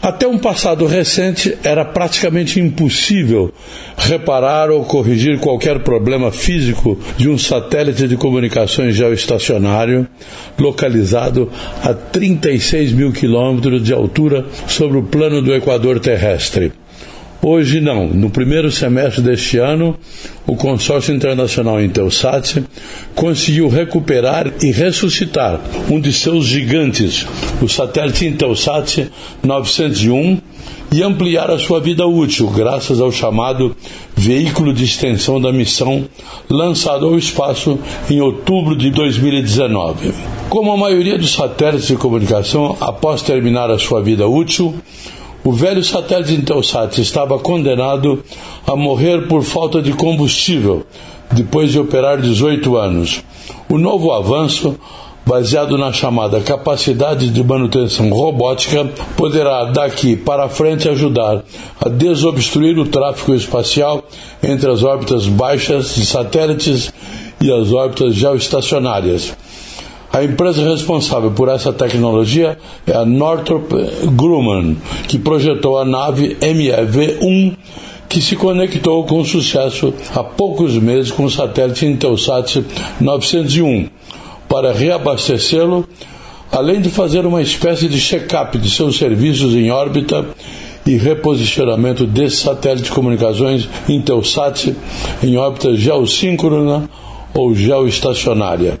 Até um passado recente era praticamente impossível reparar ou corrigir qualquer problema físico de um satélite de comunicações geoestacionário localizado a 36 mil quilômetros de altura sobre o plano do Equador terrestre. Hoje não. No primeiro semestre deste ano, o consórcio internacional Intelsat conseguiu recuperar e ressuscitar um de seus gigantes, o satélite Intelsat 901, e ampliar a sua vida útil, graças ao chamado veículo de extensão da missão, lançado ao espaço em outubro de 2019. Como a maioria dos satélites de comunicação, após terminar a sua vida útil, o velho satélite Intelsat estava condenado a morrer por falta de combustível depois de operar 18 anos. O novo avanço, baseado na chamada capacidade de manutenção robótica, poderá daqui para frente ajudar a desobstruir o tráfego espacial entre as órbitas baixas de satélites e as órbitas geoestacionárias a empresa responsável por essa tecnologia é a Northrop Grumman, que projetou a nave MEV-1 que se conectou com sucesso há poucos meses com o satélite Intelsat 901 para reabastecê-lo, além de fazer uma espécie de check-up de seus serviços em órbita e reposicionamento desse satélite de comunicações Intelsat em órbita geossíncrona ou geoestacionária.